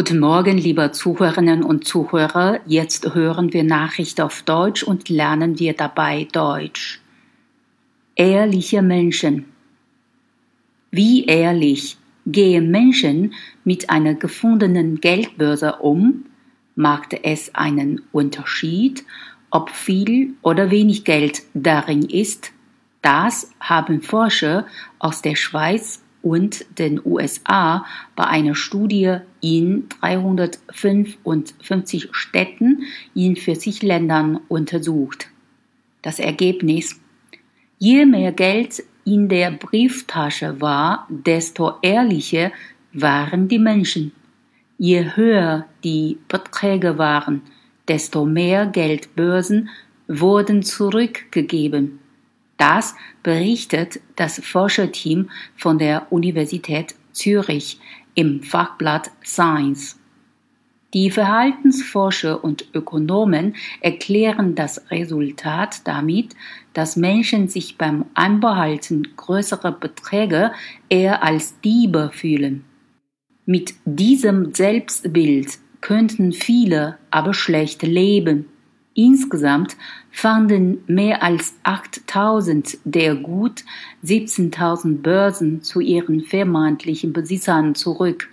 Guten Morgen, liebe Zuhörerinnen und Zuhörer. Jetzt hören wir Nachricht auf Deutsch und lernen wir dabei Deutsch. Ehrliche Menschen. Wie ehrlich gehen Menschen mit einer gefundenen Geldbörse um? Macht es einen Unterschied, ob viel oder wenig Geld darin ist? Das haben Forscher aus der Schweiz und den USA bei einer Studie in 355 Städten in 40 Ländern untersucht. Das Ergebnis Je mehr Geld in der Brieftasche war, desto ehrlicher waren die Menschen. Je höher die Beträge waren, desto mehr Geldbörsen wurden zurückgegeben. Das berichtet das Forscherteam von der Universität Zürich im Fachblatt Science. Die Verhaltensforscher und Ökonomen erklären das Resultat damit, dass Menschen sich beim Einbehalten größerer Beträge eher als Diebe fühlen. Mit diesem Selbstbild könnten viele aber schlecht leben. Insgesamt fanden mehr als 8000 der gut 17.000 Börsen zu ihren vermeintlichen Besitzern zurück.